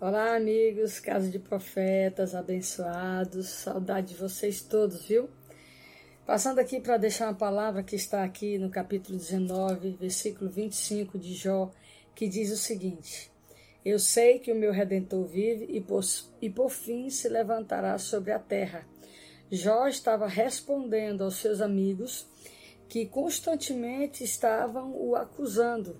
Olá, amigos, casa de profetas, abençoados, saudade de vocês todos, viu? Passando aqui para deixar uma palavra que está aqui no capítulo 19, versículo 25 de Jó, que diz o seguinte: Eu sei que o meu redentor vive e por, e por fim se levantará sobre a terra. Jó estava respondendo aos seus amigos que constantemente estavam o acusando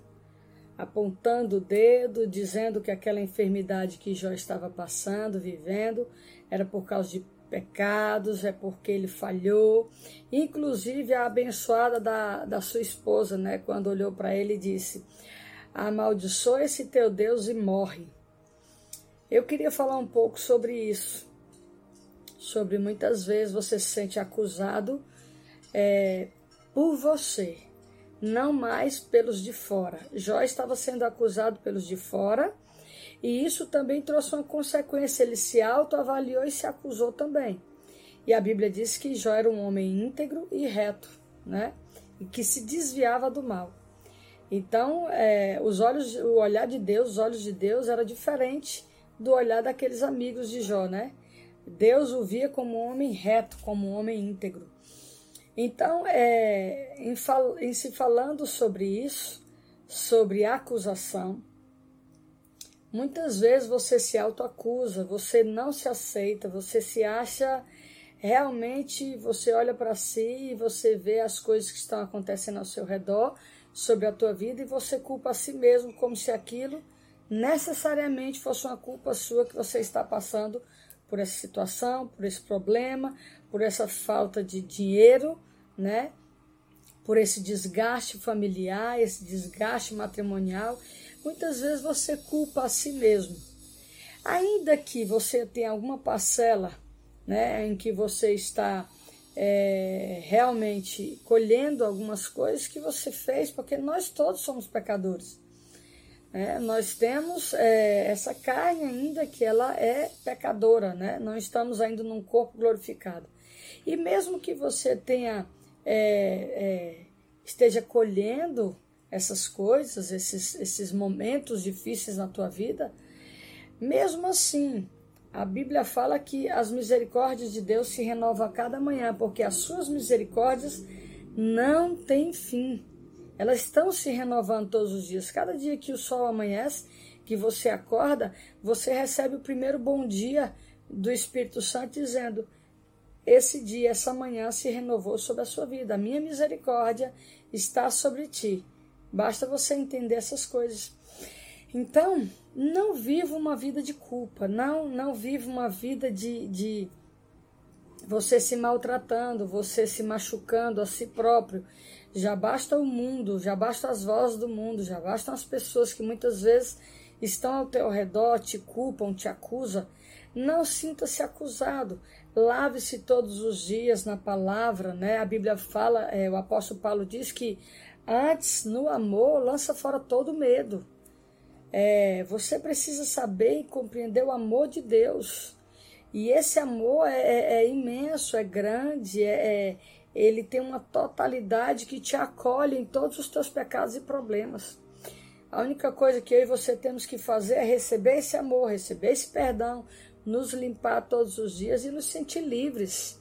apontando o dedo, dizendo que aquela enfermidade que Jó estava passando, vivendo, era por causa de pecados, é porque ele falhou. Inclusive a abençoada da, da sua esposa, né, quando olhou para ele e disse: Amaldiçoa esse teu Deus e morre. Eu queria falar um pouco sobre isso. Sobre muitas vezes você se sente acusado é, por você não mais pelos de fora. Jó estava sendo acusado pelos de fora, e isso também trouxe uma consequência. Ele se autoavaliou e se acusou também. E a Bíblia diz que Jó era um homem íntegro e reto, né? E que se desviava do mal. Então, é, os olhos, o olhar de Deus, os olhos de Deus era diferente do olhar daqueles amigos de Jó, né? Deus o via como um homem reto, como um homem íntegro. Então, é, em, fal, em se falando sobre isso, sobre acusação, muitas vezes você se autoacusa, você não se aceita, você se acha realmente, você olha para si e você vê as coisas que estão acontecendo ao seu redor, sobre a tua vida, e você culpa a si mesmo como se aquilo necessariamente fosse uma culpa sua que você está passando por essa situação, por esse problema, por essa falta de dinheiro, né? Por esse desgaste familiar, esse desgaste matrimonial, muitas vezes você culpa a si mesmo. Ainda que você tenha alguma parcela, né, em que você está é, realmente colhendo algumas coisas que você fez, porque nós todos somos pecadores. É, nós temos é, essa carne ainda que ela é pecadora, né? não estamos ainda num corpo glorificado. E mesmo que você tenha é, é, esteja colhendo essas coisas, esses, esses momentos difíceis na tua vida, mesmo assim, a Bíblia fala que as misericórdias de Deus se renovam a cada manhã, porque as suas misericórdias não têm fim. Elas estão se renovando todos os dias. Cada dia que o sol amanhece, que você acorda, você recebe o primeiro bom dia do Espírito Santo dizendo: esse dia, essa manhã se renovou sobre a sua vida. A minha misericórdia está sobre ti. Basta você entender essas coisas. Então, não viva uma vida de culpa, não, não viva uma vida de, de você se maltratando, você se machucando a si próprio. Já basta o mundo, já basta as vozes do mundo, já bastam as pessoas que muitas vezes estão ao teu redor, te culpam, te acusam. Não sinta-se acusado. Lave-se todos os dias na palavra, né? A Bíblia fala, é, o apóstolo Paulo diz que antes, no amor, lança fora todo medo. É, você precisa saber e compreender o amor de Deus. E esse amor é, é, é imenso, é grande, é, é, ele tem uma totalidade que te acolhe em todos os teus pecados e problemas. A única coisa que eu e você temos que fazer é receber esse amor, receber esse perdão, nos limpar todos os dias e nos sentir livres.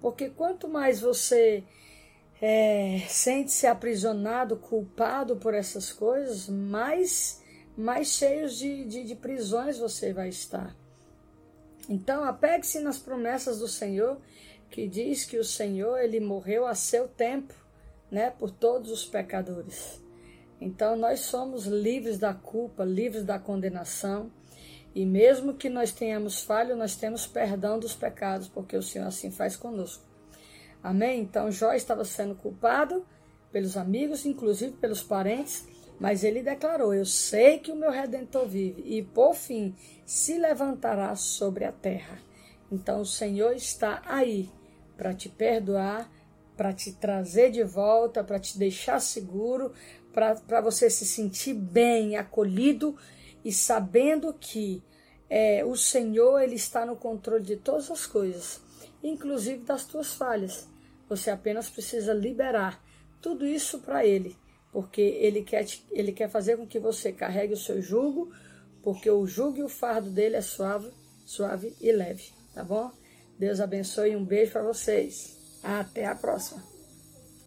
Porque quanto mais você é, sente-se aprisionado, culpado por essas coisas, mais, mais cheios de, de, de prisões você vai estar. Então, apegue-se nas promessas do Senhor, que diz que o Senhor ele morreu a seu tempo, né, por todos os pecadores. Então, nós somos livres da culpa, livres da condenação. E mesmo que nós tenhamos falho, nós temos perdão dos pecados, porque o Senhor assim faz conosco. Amém? Então Jó estava sendo culpado pelos amigos, inclusive pelos parentes, mas ele declarou: Eu sei que o meu redentor vive, e por fim se levantará sobre a terra. Então o Senhor está aí para te perdoar, para te trazer de volta, para te deixar seguro, para você se sentir bem, acolhido e sabendo que é, o Senhor ele está no controle de todas as coisas, inclusive das tuas falhas. Você apenas precisa liberar tudo isso para Ele, porque Ele quer, te, ele quer fazer com que você carregue o seu jugo, porque o jugo e o fardo dele é suave, suave e leve, tá bom? Deus abençoe e um beijo para vocês. Até a próxima.